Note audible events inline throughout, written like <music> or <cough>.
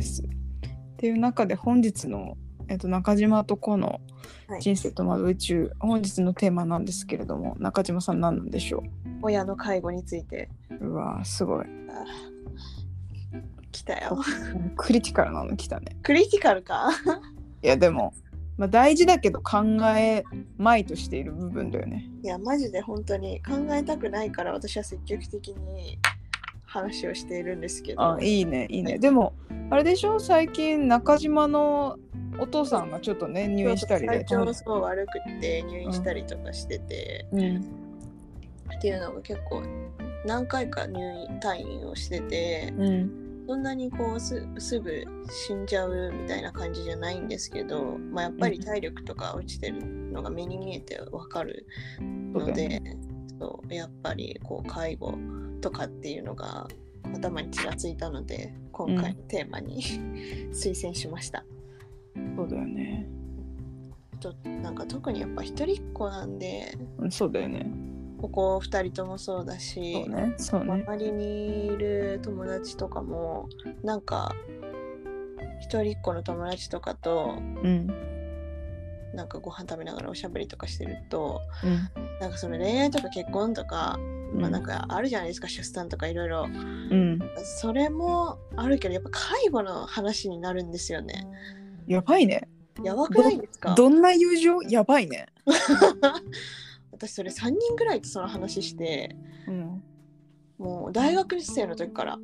です。っていう中で本日の、えっと、中島と子の人生と窓宇宙、はい、本日のテーマなんですけれども中島さん何なんでしょう？親の介護について。うわすごい。来たよ。クリティカルなの来たね。クリティカルか？いやでも、まあ、大事だけど考えまいとしている部分だよね。いやマジで本当に考えたくないから私は積極的に話をしているんですけど。あいいねいいね。でもあれでしょ？最近中島のお父さんがちょっとね入院したりで。体調そう悪くて入院したりとかしてて、うん、っていうのが結構何回か入院退院をしてて、うん、そんなにこうすぐ死んじゃうみたいな感じじゃないんですけど、まあ、やっぱり体力とか落ちてるのが目に見えてわかるので、そうやっぱりこう介護とかっていうのが頭にちらついたので今回のテーマに、うん、推薦しました。そうだよね。となんか特にやっぱ一人っ子なんで、そうだよね。ここ2人ともそうだし、ねね、周りにいる友達とかもなんか一人っ子の友達とかと、うん、なんかご飯食べながらおしゃべりとかしてると、うん、なんかその恋愛とか結婚とか、うん、まあなんかあるじゃないですか出産とかいろいろ。それもあるけどやっぱ介護の話になるんですよね。やばいね。やばくないですか？どんな友情？やばいね。<laughs> 私それ3人ぐらいとその話して、うん、もう大学生の時から。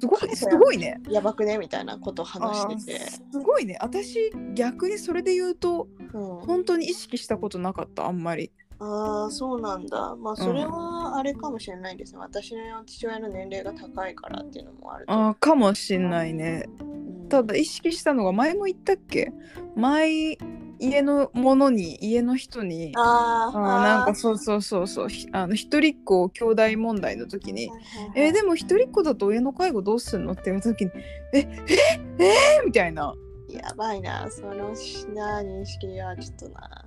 すごいすごいね。やばくね？みたいなことを話してて。すごいね。私逆にそれで言うと、うん、本当に意識したことなかったあんまりああそうなんだ。まあそれはあれかもしれないですね、うん、私の父親の年齢が高いからっていうのもあるああかもしんないね、うん、ただ意識したのが前も言ったっけ？前家のものに家の人にああなんかそうそうそうそう。あの一人っ子兄弟問題の時に「えー、でも一人っ子だと親の介護どうすんの?」って言われた時に「ええええー、みたいな。やばいな。そのな認識はちょっとな。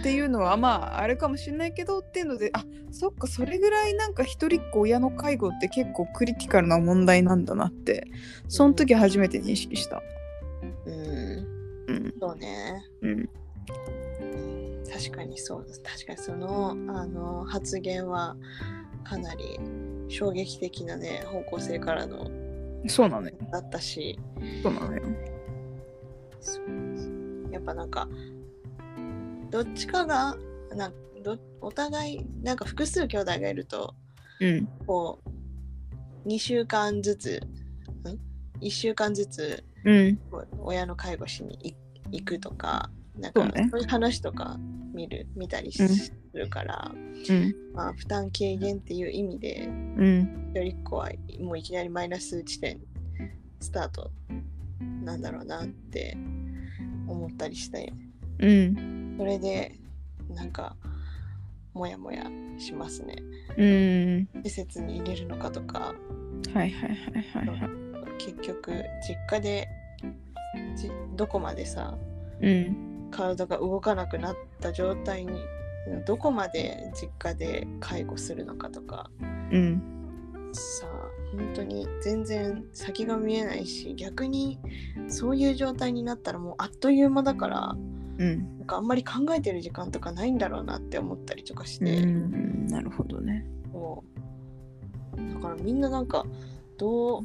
っていうのはまああれかもしれないけどっていうのであそっかそれぐらいなんか一人っ子親の介護って結構クリティカルな問題なんだなってその時初めて認識した。うん、うん、そうね。うん。確かにそうです。確かにそのあの発言はかなり衝撃的なね方向性からのそうなのよ。だったし。そうなのよ。やっぱなんかどっちかがなどお互いなんか複数兄弟がいると、うん、こう2週間ずつん？1週間ずつ、うん、親の介護しに行くとかなんかそういう話とか見る見たりするから、うん、まあ、負担軽減っていう意味で、うん、一人っ子はもういきなりマイナス地点スタートなんだろうなって思ったりして、うん、それでなんかモヤモヤしますね。うん、施設に入れるのかとか、はいはいはいはい、はい、結局実家でどこまでさ、うん、体が動かなくなった状態にどこまで実家で介護するのかとか、うん、さあ本当に全然先が見えないし逆にそういう状態になったらもうあっという間だから、うん、なんかあんまり考えてる時間とかないんだろうなって思ったりとかして、うん、なるほどね。だからみんななんかどう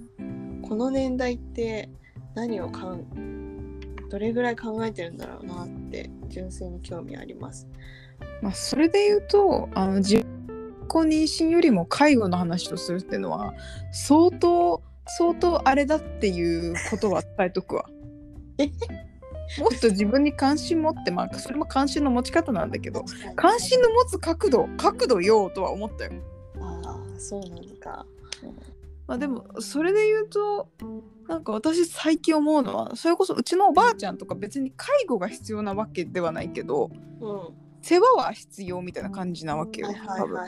この年代って何をかんどれぐらい考えてるんだろうなって純粋に興味あります。まあ、それで言うとあの自己妊娠よりも介護の話とするっていうのは相当相当あれだっていうことは伝えとくわ。もっと自分に関心持ってまあそれも関心の持ち方なんだけど関心の持つ角度角度よとは思ったよ。ああそうなのか。まあでもそれで言うとなんか私最近思うのはそれこそうちのおばあちゃんとか別に介護が必要なわけではないけど、うん、世話は必要みたいな感じなわけよ、多分。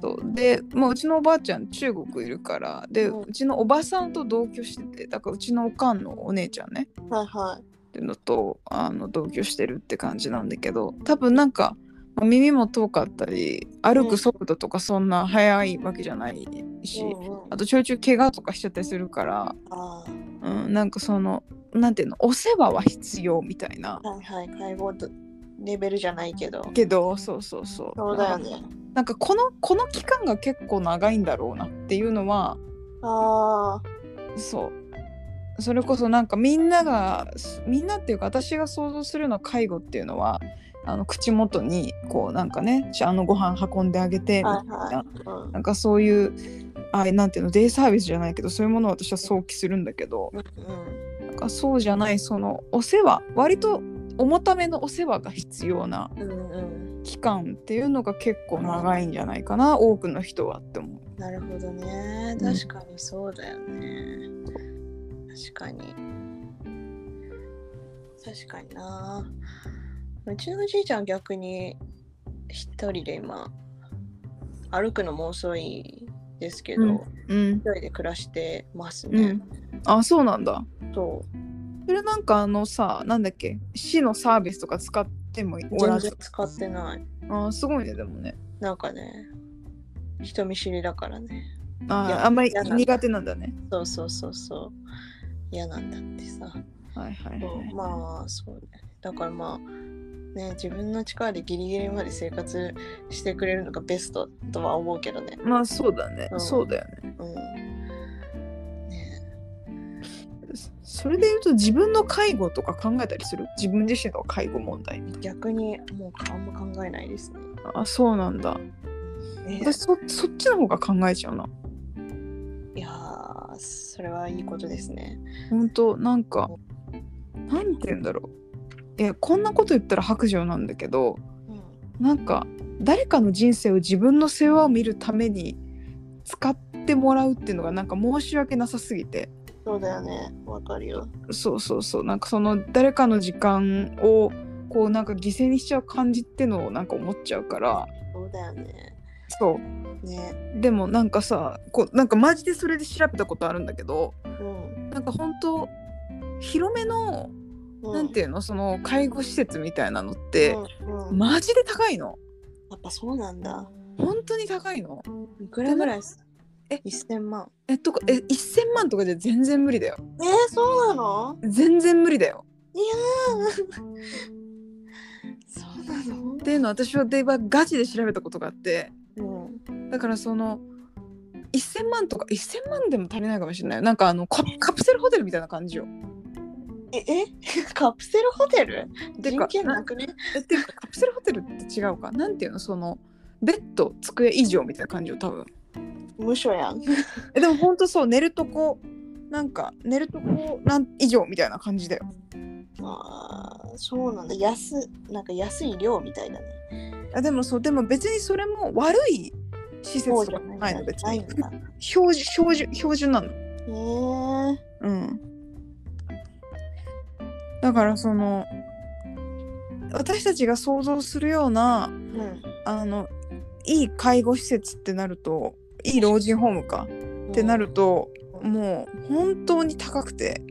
そう。で、まあ、うちのおばあちゃん中国いるからで、うん、うちのおばさんと同居しててだからうちのおかんのお姉ちゃんね、はいはい、っていうのとあの同居してるって感じなんだけど多分なんか耳も遠かったり歩く速度とかそんな速いわけじゃないし、あとちょいちょい怪我とかしちゃったりするから、うん、なんかそのなんていうのお世話は必要みたいな。はいはい介護レベルじゃないけど。けどそうそうそう。そうだよね。なんかこのこの期間が結構長いんだろうなっていうのはあそうそれこそなんかみんながみんなっていうか私が想像するの介護っていうのはあの口元にこうなんかねあのご飯運んであげてみたい。な、なんかそういうあなんていうのデイサービスじゃないけどそういうものを私は想起するんだけど、うん、なんかそうじゃないそのお世話割と重ためのお世話が必要な期間っていうのが結構長いんじゃないかな、うん、多くの人はって思う。なるほどね。確かにそうだよね、うん、確かに。確かにな。うちのじいちゃん逆に一人で今歩くのも遅いですけど、うんうん、一人で暮らしてますね、うん、あそうなんだ。そう。それなんかあのさなんだっけ市のサービスとか使ってもおらず使ってない。あすごいねでもね。なんかね人見知りだからね。ああんまり苦手なんだね。そうそうそうそう嫌なんだってさ。はいはい、はい、まあそうね。だからまあね自分の力でギリギリまで生活してくれるのがベストとは思うけどね。まあそうだね、うん、そうだよね。うん。それで言うと自分の介護とか考えたりする？自分自身の介護問題逆にもうあんま考えないですね。あそうなんだ、えー、私そそっちの方が考えちゃうないやそれはいいことですね。本当なんかなんて言うんだろう。えこんなこと言ったら白状なんだけど、うん、なんか誰かの人生を自分の世話を見るために使ってもらうっていうのがなんか申し訳なさすぎて。そうだよね。わかるよ。そうそうそう。なんかその誰かの時間をこうなんか犠牲にしちゃう感じってのをなんか思っちゃうから。そうだよねそう。ね。でもなんかさこうなんかマジでそれで調べたことあるんだけど、うん、なんか本当広めの、うん、なんていうのその介護施設みたいなのって、うんうん、マジで高いの。やっぱそうなんだ。本当に高いの。いくらぐらいえ？1000万。えとかえ1000万とかじゃ全然無理だよ。えー、そうなの？全然無理だよ。いや <laughs> そうなの。っていうの私はデーバーガチで調べたことがあって、うん、だからその1000万とか1000万でも足りないかもしれない。なんかあのカカプセルホテルみたいな感じよ。ええ？<laughs> カプセルホテル？人権なくね？てかカプセルホテルって違うか？なんていうの？そのベッド机以上みたいな感じよ多分。無所やん。えでもほんとそう寝るとこなんか寝るとこなん以上みたいな感じだよ。ああそうなんだ。安なんか安い量みたいだねあでもそうでも別にそれも悪い施設とかないの別に。標準標準標準なの。へえうん。だからその私たちが想像するような、うん、あのいい介護施設ってなるといい老人ホームかってなると、もう本当に高くて。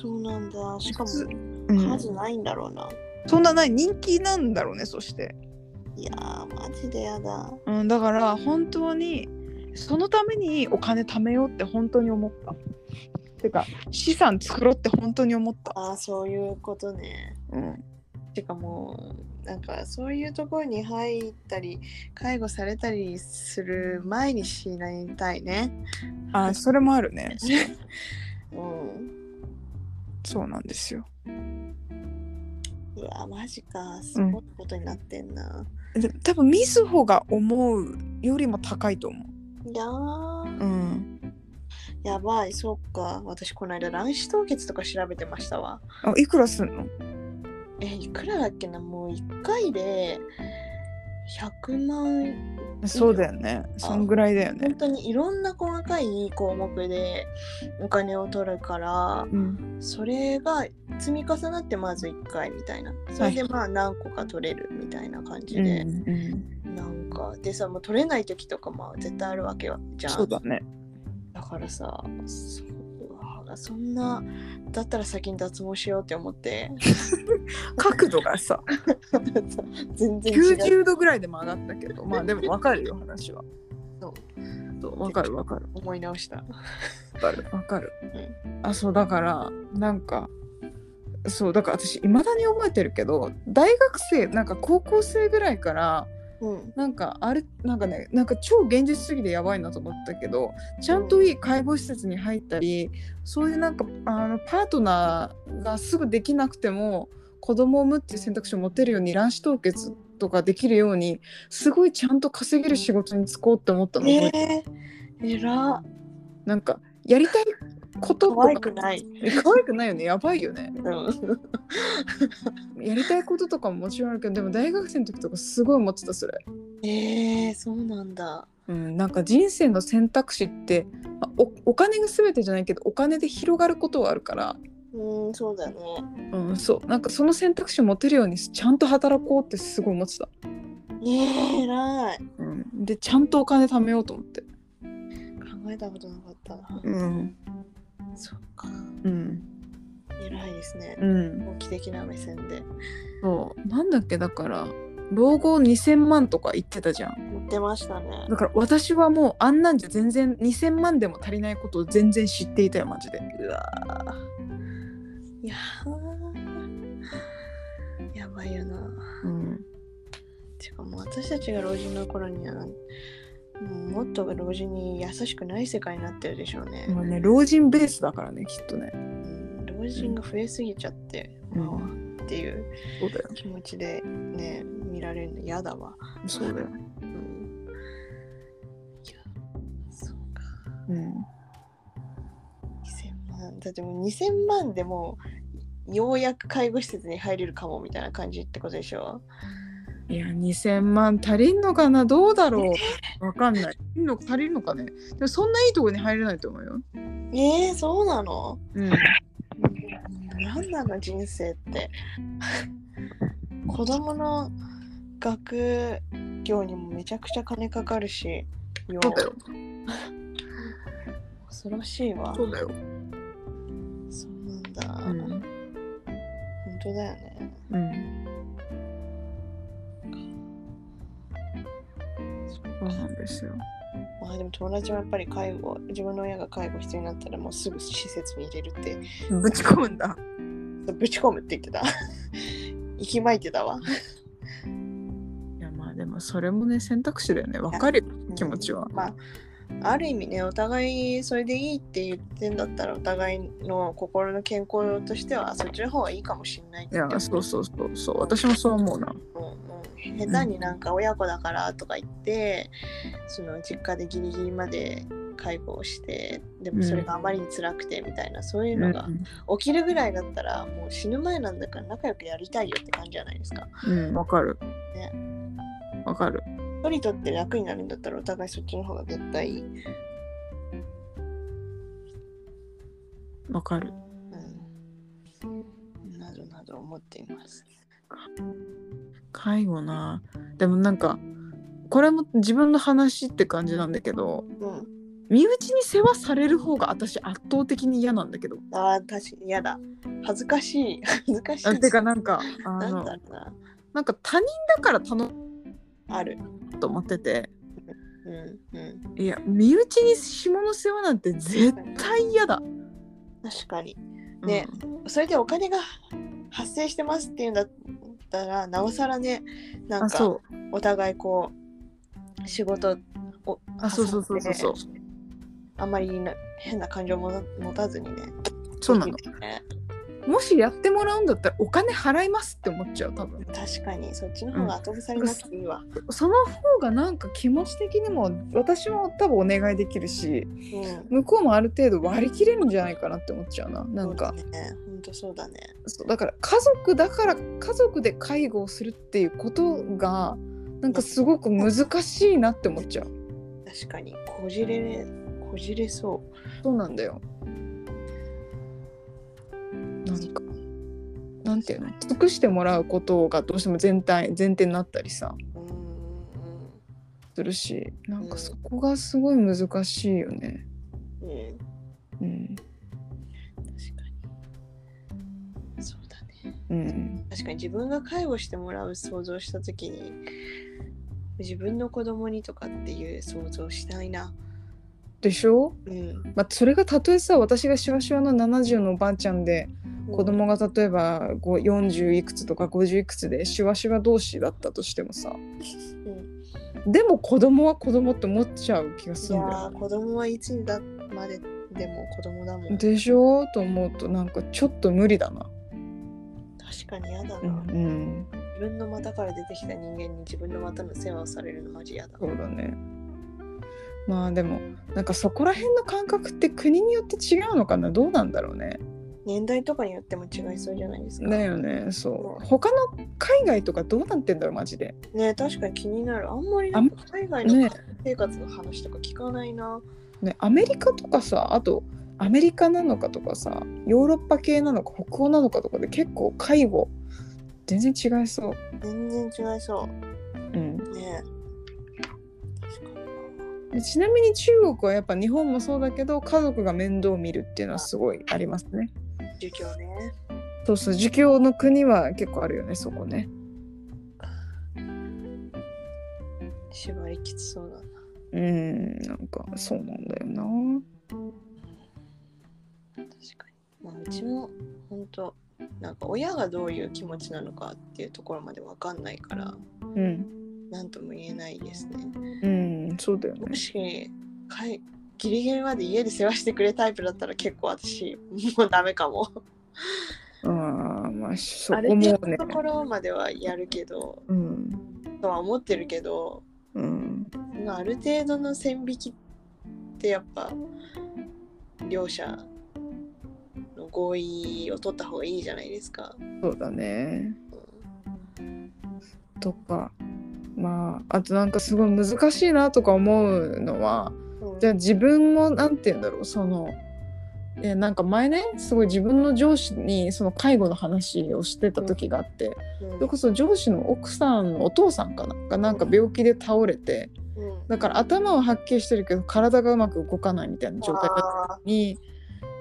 そうなんだ。しかも数ないんだろうな、うん、そんなない。人気なんだろうねそしていやマジでやだ、うん、だから本当にそのためにお金貯めようって本当に思った。てか資産作ろうって本当に思った。ああそういうことね。うん。てかもうなんかそういうところに入ったり介護されたりする前に死なりたいね。あそれもあるね。<laughs> うん。そうなんですよ。うわマジか。すごいことになってんな、うん、多分みずほが思うよりも高いと思う。いやうん。やばい。そっか。私この間卵子凍結とか調べてましたわ。あいくらすんの？えいくらだっけな。もう1回で100万そうだよね。そんぐらいだよね。本当にいろんな細かい項目でお金を取るから、うん、それが積み重なってまず1回みたいな。それでまあ何個か取れるみたいな感じで、うんうん、なんかでさもう取れない時とかも絶対あるわけよじゃん。そうだね。だからさそんなだったら先に脱毛しようって思って。<laughs> 角度がさ <laughs> 全然90度ぐらいでも上がったけどまあでも分かるよ話は。そう。そう分かる分かる。思い直した。分かる分かる、うん、あそうだからなんかそうだから私いまだに覚えてるけど大学生なんか高校生ぐらいからうん、なんかあれなんかねなんか超現実主義でやばいなと思ったけどちゃんといい介護施設に入ったり、そういうなんかあのパートナーがすぐできなくても子供を産むっていう選択肢を持てるように卵子凍結とかできるようにすごいちゃんと稼げる仕事に就こうって思ったの。えー、えらなんかやりたいこと可愛くない。可愛くないよね。やばいよね。やりたいこととかももちろんあるけど、でも大学生の時とかすごい思ってたそれ。えー、そうなんだ。うん、なんか人生の選択肢って、まあ、おお金が全てじゃないけどお金で広がることはあるから。うんそうだね。うんそう。なんかその選択肢を持てるようにちゃんと働こうってすごい思ってた。ねえ偉い、うん、でちゃんとお金貯めようと思って。考えたことなかったうんそっか。うん。偉いですね。うん。大き的な目線で。そう。なんだっけだから、老後2000万とか言ってたじゃん。言ってましたね。だから私はもうあんなんじゃ全然2000万でも足りないことを全然知っていたよ、マジで。うわいややばいよな。うん。てかもう私たちが老人の頃にはもっと老人に優しくない世界になってるでしょうね。まあね、老人ベースだからね、きっとね。うん、老人が増えすぎちゃって、うん、まあ、っていう気持ちでね、見られるの嫌だわ。そうだよ。うん。いや、そうか。うん。2000万。だってもう2000万でもようやく介護施設に入れるかもみたいな感じってことでしょ？いや2000万足りんのかな？どうだろう？わかんない。足りるのかね？でもそんないいとこに入れないと思うよ。えー、そうなの？うん。何なの人生って。子供の学業にもめちゃくちゃ金かかるしそうだよ。恐ろしいわ。そうだよ。そうなんだ、うん、本当だよね。うんそうなんですよ。まあでも友達はやっぱり介護、自分の親が介護必要になったらもうすぐ施設に入れるって。ぶち込むんだ。ぶち込むって言ってた。息巻いてたわ。いやまあでもそれもね選択肢だよね。わかるよ、気持ちは。まあある意味ねお互いそれでいいって言ってんだったらお互いの心の健康としてはそっちの方がいいかもしれないいやそうそうそうそう私もそう思うな、うんうん、下手になんか親子だからとか言って、うん、その実家でギリギリまで介護をしてでもそれがあまりに辛くてみたいな、うん、そういうのが起きるぐらいだったらもう死ぬ前なんだから仲良くやりたいよって感じじゃないですかうんわかるねわかる人にとって楽になるんだったらお互いそっちの方が絶対いい。わかる。うん。などなど思っています。介護な。でもなんか、これも自分の話って感じなんだけど、うん、身内に世話される方が私圧倒的に嫌なんだけど。ああ、確かに嫌だ。恥ずかしい。<laughs> 恥ずかしい。てかなんか、あのななんか他人だから頼ある。と思ってて、うんうん、いや身内に下の世話なんて絶対嫌だ確かにね、うん、それでお金が発生してますっていうんだったらなおさらねなんかお互いこう仕事をあそうそうそうそう。そうあんまり変な感情も持たずにねそうなの、ね、もしやってもらうんだったらお金払いますって思っちゃう多分。確かに。そっちの方が後腐りなくていいわ、うん、その方がなんか気持ち的にも私も多分お願いできるし、うん、向こうもある程度割り切れるんじゃないかなって思っちゃうな。なんか。ね。本当そうだね。そうだから家族だから家族で介護をするっていうことがなんかすごく難しいなって思っちゃう。確かに。こじれこじれそう。そうなんだよなんか。なていうの？尽くしてもらうことがどうしても全体前提になったりさ。うんするしなんかそこがすごい難しいよね。うん、うん、確かに。そうだね、うん、確かに自分が介護してもらう想像した時に自分の子供にとかっていう想像したいな。でしょ、うん。まあ、それがたとえさ私がしわしわの70のおばあちゃんで。子供が例えば40いくつとか50いくつでしわしわ同士だったとしてもさ、うん、でも子供は子供って思っちゃう気がするんだよ、ね、子供はいつだまででも子供だもん。でしょ？と思うとなんかちょっと無理だな。確かに嫌だな、うん、うん、自分の股から出てきた人間に自分の股の世話をされるのマジ嫌だ。そうだね。まあでもなんかそこら辺の感覚って国によって違うのかな？どうなんだろうね年代とかによっても違いそうじゃないですか。だよね。そう。他の海外とかどうなってんだろうマジで。ね確かに気になる。あんまり海外の生活の話とか聞かないな、ね、ね、アメリカとかさあとアメリカなのかとかさヨーロッパ系なのか北欧なのかとかで結構介護全然違いそう。全然違いそう。うん。ね。ちなみに中国はやっぱ日本もそうだけど家族が面倒を見るっていうのはすごいありますね。儒教ね。そうそう儒教の国は結構あるよねそこね。縛りきつそうだな。うんなんかそうなんだよな。確かに。まあうちも本当なんか親がどういう気持ちなのかっていうところまでわかんないから。うん。何とも言えないですね。うん、そうだよね。もしかいギリギリまで家で世話してくれタイプだったら結構私もうダメかも。あまあそこもね。ある程度のところまではやるけど、うん、とは思ってるけど、うん、ある程度の線引きってやっぱ両者の合意を取った方がいいじゃないですか。そうだね。うん、とかまああとなんかすごい難しいなとか思うのは、うん、じゃあ自分も何て言うんだろうそのえなんか前ねすごい自分の上司にその介護の話をしてた時があって、うん、それこそ上司の奥さんのお父さんかながなんか病気で倒れて、うん、だから頭ははっきりしてるけど体がうまく動かないみたいな状態だったのに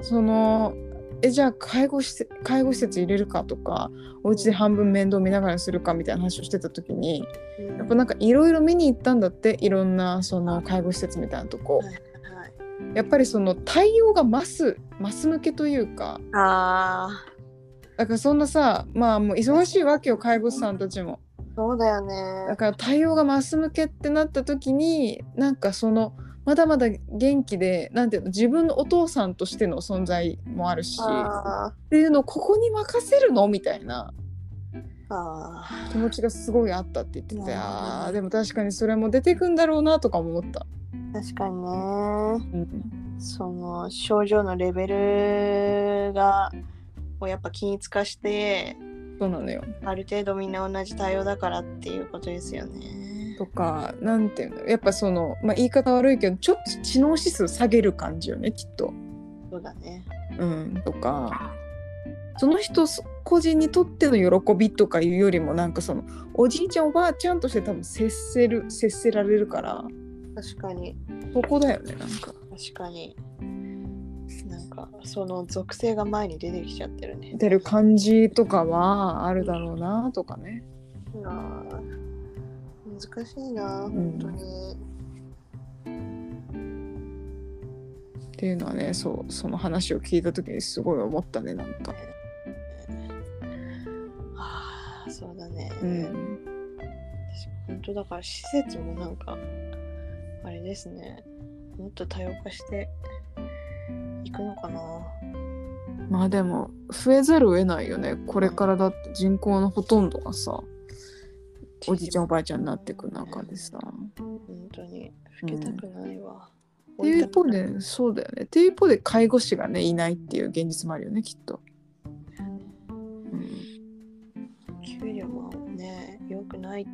そのえじゃあ介護施設介護施設入れるかとかお家で半分面倒見ながらするかみたいな話をしてた時に、うん、やっぱなんかいろいろ見に行ったんだっていろんなその介護施設みたいなとこ、はいはい、やっぱりその対応がマスマス向けというか。あだからそんなさまあもう忙しいわけよ介護士さんたちも。そうだよね。だから対応がマス向けってなった時になんかそのまだまだ元気でなんていうの自分のお父さんとしての存在もあるし。っていうのをここに任せるの？みたいな。気持ちがすごいあったって言っててあでも確かにそれも出てくんだろうなとか思った。確かにね、うん、その症状のレベルがをやっぱ均一化してそうなのよ。ある程度みんな同じ対応だからっていうことですよねとかなんていうのやっぱその、まあ、言い方悪いけどちょっと知能指数下げる感じよねきっと。そうだね、うん、とかその人個人にとっての喜びとかいうよりもなんかそのおじいちゃんおばあちゃんとして多分接せる接せられるから確かに。そこだよねなんか。確かに。なんかその属性が前に出てきちゃってるね。出る感じとかはあるだろうなとかね。あ難しいな、本当に。っていうのはねそうその話を聞いた時にすごい思ったねなんか。ああそうだね。うん、本当だから施設もなんかあれですねもっと多様化していくのかな。まあでも増えざるを得ないよねこれからだって人口のほとんどがさおじいちゃんおばあちゃんになっていく中でさ。本当に老けたくないわ、うん、ってい。う一方でそうだよね。っていう一方で介護士がねいないっていう現実もあるよねきっと、うん、給料もね良くないって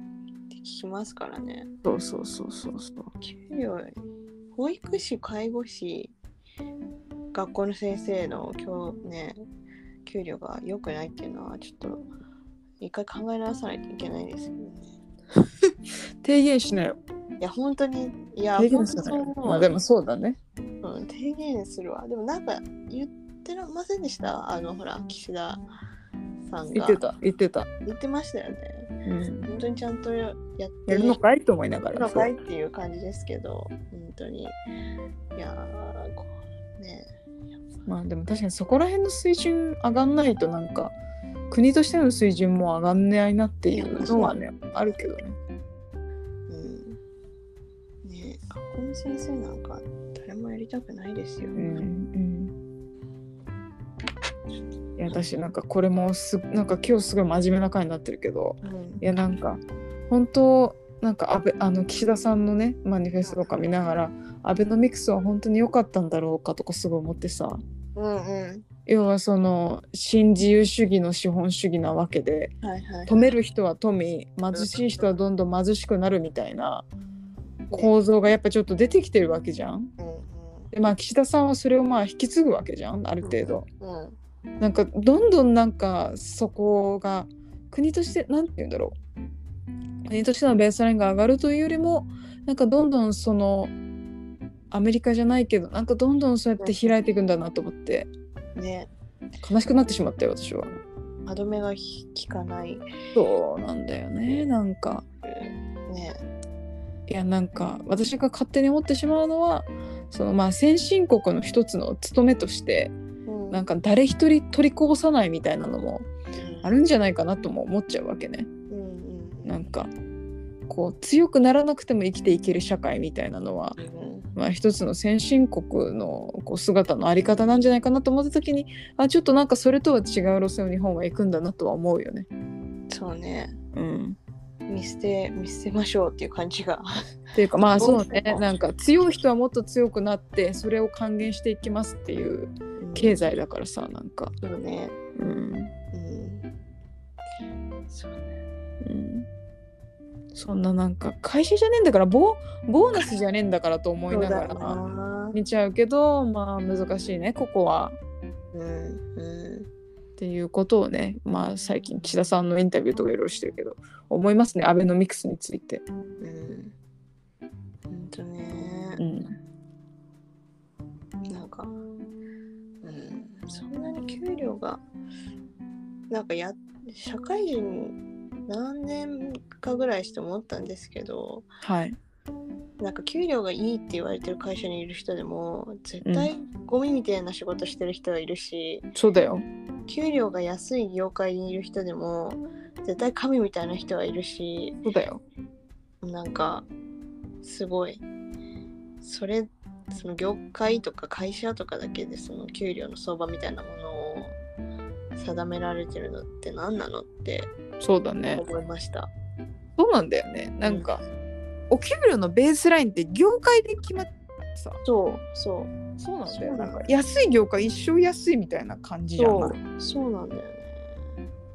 聞きますからね。そうそうそうそうそう。給料保育士介護士学校の先生の今日ね給料が良くないっていうのはちょっと一回考え直さないといけないですよね。提言しなよ。いや、本当に、いや、提言すなよ。まあでもそうだね。うん、提言するわ。でもなんか言ってませんでした？あの、ほら、岸田さんが言ってた言ってた言ってましたよね。うん本当にちゃんとやってやるのかいと思いながやるらのかいっていう感じですけど、本当に。いやー、こうね。まあでも確かにそこら辺の水準上がんないとなんか国としての水準も上がんないなっていうのはねあるけどねうん。ね学校の先生なんか誰もやりたくないですよ。うんうんいや私なんかこれもすなんか今日すごい真面目な回になってるけどうんいやなんか本当なんか安倍あの岸田さんのねマニフェストとか見ながらアベノミクスは本当に良かったんだろうかとかすごい思ってさうんうん。要はその新自由主義の資本主義なわけではいはい。止める人は富貧しい人はどんどん貧しくなるみたいな構造がやっぱちょっと出てきてるわけじゃん。うんでまあ岸田さんはそれをまあ引き継ぐわけじゃんある程度。なんかどんどんなんかそこが国としてなんて言うんだろう国としてのベースラインが上がるというよりもなんかどんどんそのアメリカじゃないけどなんかどんどんそうやって開いていくんだなと思ってね悲しくなってしまったよ私は。歯止めがひ効かない。そうなんだよねなんか。ね。いやなんか私が勝手に思ってしまうのはそのまあ先進国の一つの務めとしてうんなんか誰一人取りこぼさないみたいなのもあるんじゃないかなとも思っちゃうわけね。うんうんなんかこう強くならなくても生きていける社会みたいなのは、うんまあ、一つの先進国のこう姿のあり方なんじゃないかなと思った時にあちょっとなんかそれとは違う路線を日本は行くんだなとは思うよね。そうね。うん、見捨て見捨てましょうっていう感じが。っていうかまあそうねなんか強い人はもっと強くなってそれを還元していきますっていう経済だからさなんか、そうね。うんうん。そうね。うん、そんななんか会社じゃねえんだからボボーナスじゃねえんだからと思いながらな見ちゃうけどまあ難しいねここは。うんうっていうことをね、まあ、最近岸田さんのインタビューとかいろいろしてるけど思いますねアベノミクスについて。んうん。ほんとねう。ん、なんか、うん、そんなに給料が、なんかや、社会人何年かぐらいして思ったんですけど、はいなんか給料がいいって言われてる会社にいる人でも、絶対ゴミみたいな仕事してる人はいるし、そうだよ。給料が安い業界にいる人でも、絶対神みたいな人はいるし、そうだよ。なんかすごいそれその業界とか会社とかだけでその給料の相場みたいなものを定められてるのって何なのってそうだね。思いました。そうなんだよね。なんか、お給料のベースラインって業界で決まってさ。そうそうそうなんだよ。なんか安い業界一生安いみたいな感じじゃん。そうそうなんだよね。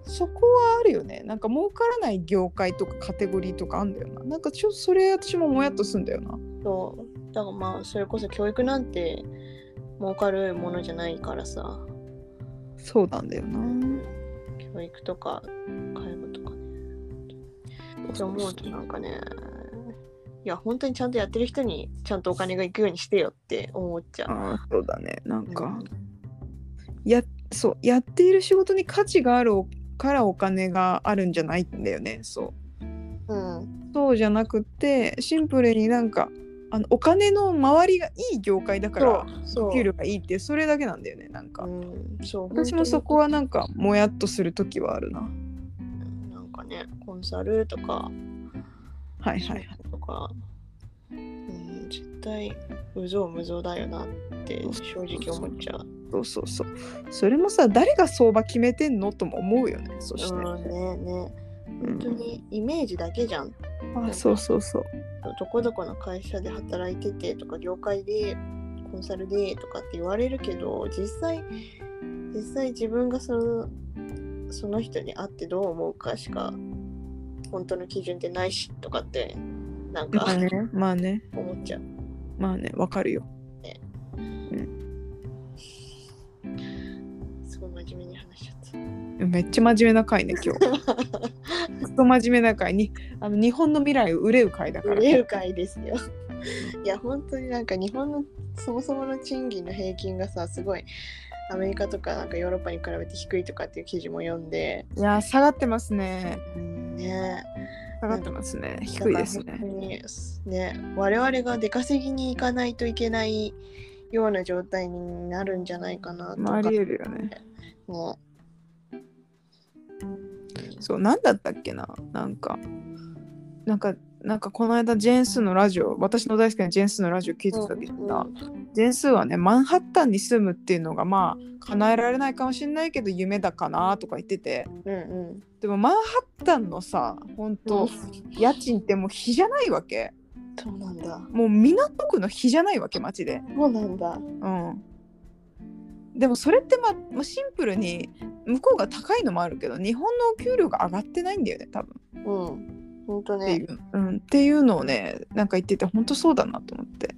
そこはあるよね。なんか儲からない業界とかカテゴリーとかあんだよな。なんかちょっとそれ私ももやっとすんだよな。そうだからまあそれこそ教育なんて儲かるものじゃないからさそうなんだよな。教育とか介護とかね。って思うとなんかねいや本当にちゃんとやってる人にちゃんとお金が行くようにしてよって思っちゃう。ああそうだね。なんか、うんやそうやっている仕事に価値があるからお金があるんじゃないんだよね。そう。うん、そうじゃなくってシンプルになんかあのお金の周りがいい業界だから給料がいいってそれだけなんだよねなんか、うん、そう私もそこはなんかもやっとする時はあるな。なんかねコンサルとかはいはいはい。とか、うん、絶対無造無造だよなって正直思っちゃう。そうそうそう。それもさ誰が相場決めてんのとも思うよねそして、うんねね本当にイメージだけじゃん。あそうそうそう。どこどこの会社で働いててとか業界でコンサルでとかって言われるけど実際実際自分がそのその人に会ってどう思うかしか本当の基準ってないしとかってなんかまあねまあね。思っちゃう。まあねわかるよ。すごい真面目に話しちゃった。めっちゃ真面目な回ね今日 <laughs> クソ真面目な回にあの日本の未来を憂う回だから売れる会ですよ。いや本当になんか日本のそもそもの賃金の平均がさすごいアメリカとかなんかヨーロッパに比べて低いとかっていう記事も読んでいや下がってますね。ね下がってますね。低いですね。ね我々が出稼ぎに行かないといけないような状態になるんじゃないかなとか。ありえるよね。ねそう、なんだったっけな？なんか、なんか、なんかこの間ジェーンスーのラジオ、私の大好きなジェーンスーのラジオ聞いてた時さ、うんうん、ジェーンスーはね、マンハッタンに住むっていうのがまあ、叶えられないかもしれないけど夢だかなとか言ってて、うんうん、でもマンハッタンのさ、本当、うん、家賃ってもう日じゃないわけ。そうなんだ。もう港区の日じゃないわけ、街で。そうなんだ。うん。でもそれってまあ、まあ、シンプルに向こうが高いのもあるけど日本のお給料が上がってないんだよね多分。うん本当ね。っていう,、うん、っていうのをねなんか言ってて本当そうだなと思って。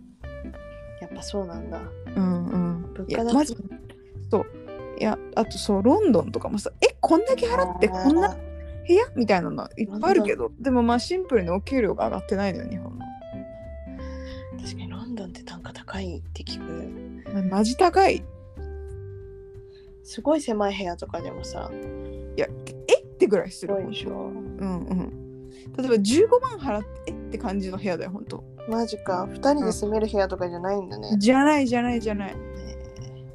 やっぱそうなんだ。うんうん。物価だマジそう。いやあとそうロンドンとかもさえこんだけ払ってこんな部屋みたいなのいっぱいあるけどでもまあシンプルにお給料が上がってないのよ日本の確かにロンドンって単価高いって聞く。マジ高いすごい狭い部屋とかでもさいやえ？ってぐらいするでしょ。うんうん。例えば15万払ってえ？って感じの部屋だよほんとマジか。2人で住める部屋とかじゃないんだね、じゃないじゃないじゃない、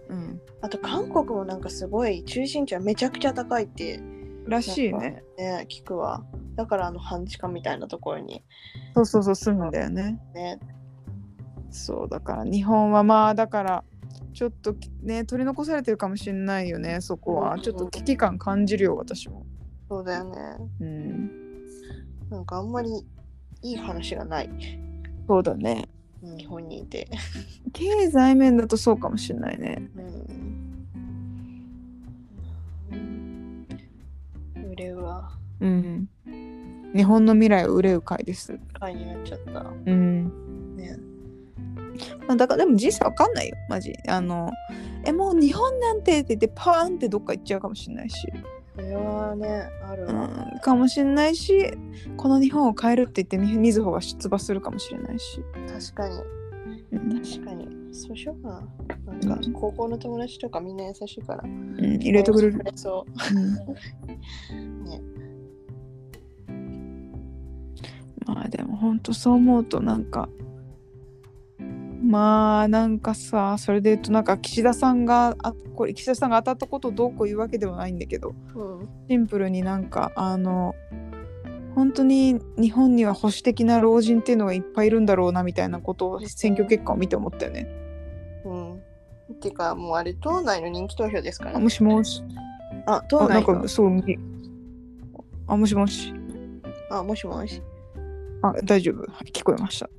うん、あと韓国もなんかすごい中心地はめちゃくちゃ高いってらしいね。ね聞くわ。だからあの半地下みたいなところに。そうそうそう住むんだよね。ね。そうだから日本はまあだからちょっとね取り残されてるかもしれないよねそこは、ちょっと危機感感じるよ私も。そうだよね。うん。なんかあんまりいい話がない。そうだね。日本にいて。経済面だとそうかもしれないね。うん。売れうわ。うん。日本の未来を憂う会です。会になっちゃった。うん。ねまあ、だからでも人生わかんないよ。マジ。あのえもう日本なんてって言ってパーンってどっか行っちゃうかもしれないし。いやねある、うん、かもしれないしこの日本を変えるって言ってみずほが出馬するかもしれないし。確かに、うん、確かに。そうしようかな。なんか、高校の友達とかみんな優しいから、うん、入れてくれる。そう、<laughs> ね。まあでも本当そう思うとなんかまあなんかさそれで言うとなんか岸田さんがあこれ岸田さんが当たったことをどうこう言うわけではないんだけど、うん、シンプルになんかあの本当に日本には保守的な老人っていうのがいっぱいいるんだろうなみたいなことを選挙結果を見て思ったよね。うん。っていうかもうあれ党内の人気投票ですから、ね、もしもし。あ党内のなんかそうあもしもし。あもしもし。あ大丈夫聞こえました。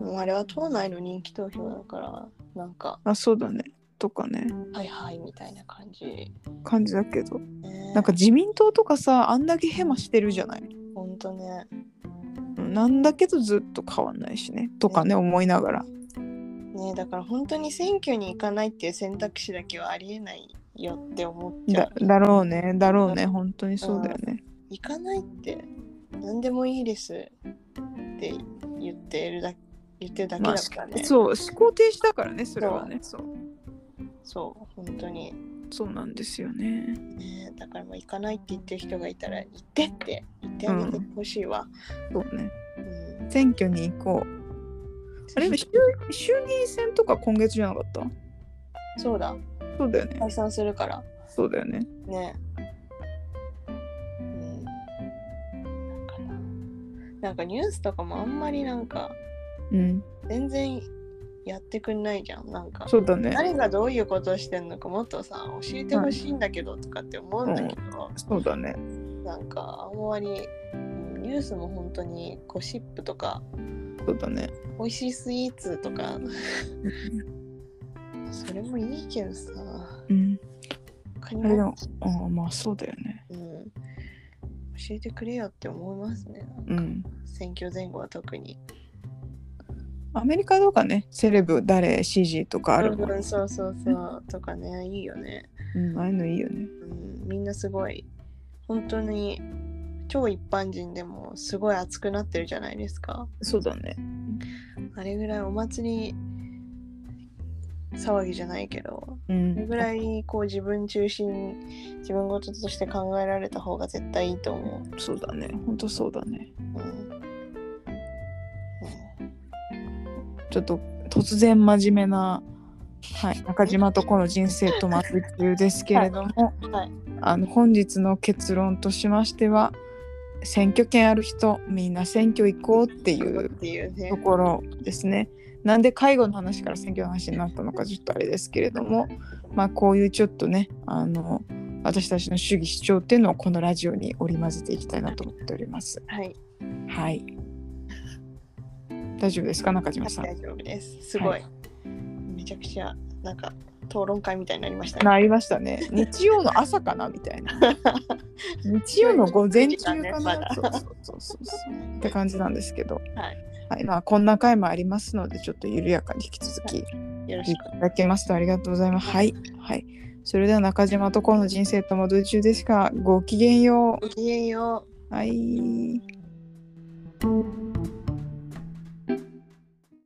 もうあれは党内の人気投票だからなんかあそうだね。とかね。はいはいみたいな感じ。感じだけど、ね、なんか自民党とかさあんだけヘマしてるじゃない？ほんとね。なんだけどずっと変わんないしね。とかね、ね、思いながら。ねだから本当に選挙に行かないっていう選択肢だけはありえないよって思っちゃう。だろうね。だろうね。本当にそうだよね、行かないって何でもいいですって言ってるだけ言ってるだけだからね、まあ、そう思考停止だからねそれはね。そう。そう本当に。そうなんですよね。ねだからもう行かないって言ってる人がいたら行ってって言ってあげてほしいわ、うん、そうね、うん、選挙に行こう。あれ衆衆議院選とか今月じゃなかった？そうだ。そうだよね。解散するから。そうだよね。ね。なんかニュースとかもあんまりなんかうん、全然やってくんないじゃんなんか。そうだね。誰がどういうことをしてんのかもっとさ教えてほしいんだけどとかって思うんだけど、うん、そうだね。なんかあんまりニュースも本当にゴシップとかそうだね。美味しいスイーツとか。それもいいけどさ。うん。他にも？あまあそうだよね。うん。教えてくれよって思いますね。うん。選挙前後は特にアメリカとかね、セレブ誰 CG とかあるもん、ね、そうそうそうとかね、いいよね。うん、ああいうのいいよね。うん、みんなすごい、本当に超一般人でもすごい熱くなってるじゃないですか。そうだね。あれぐらいお祭り騒ぎじゃないけど、うん、それぐらいこう自分中心自分事として考えられた方が絶対いいと思うそうだねほんとそうだね、うん、ちょっと突然真面目なはい、中島とこの人生と待つ中ですけれども、はいはい、あの本日の結論としましては選挙権ある人みんな選挙行こうっていうところですね。なんで介護の話から選挙の話になったのかちょっとあれですけれども、まあ、こういうちょっとねあの私たちの主義主張っていうのをこのラジオに織り交ぜていきたいなと思っております。はい。はい。大丈夫ですか？中島さん。大丈夫です。すごい。はい、めちゃくちゃなんか討論会みたいになりましたね。なりましたね。日曜の朝かな？みたいな。<laughs> 日曜の午前中かな？ま、そうそうそうそうって感じなんですけど。はい。はいまあ、こんな回もありますので、ちょっと緩やかに引き続き、よろしくいただけますとありがとうございます。はい。はい。それでは中島とこの人生ともど中ですが、ごきげんよう。ごきげんよう。はい。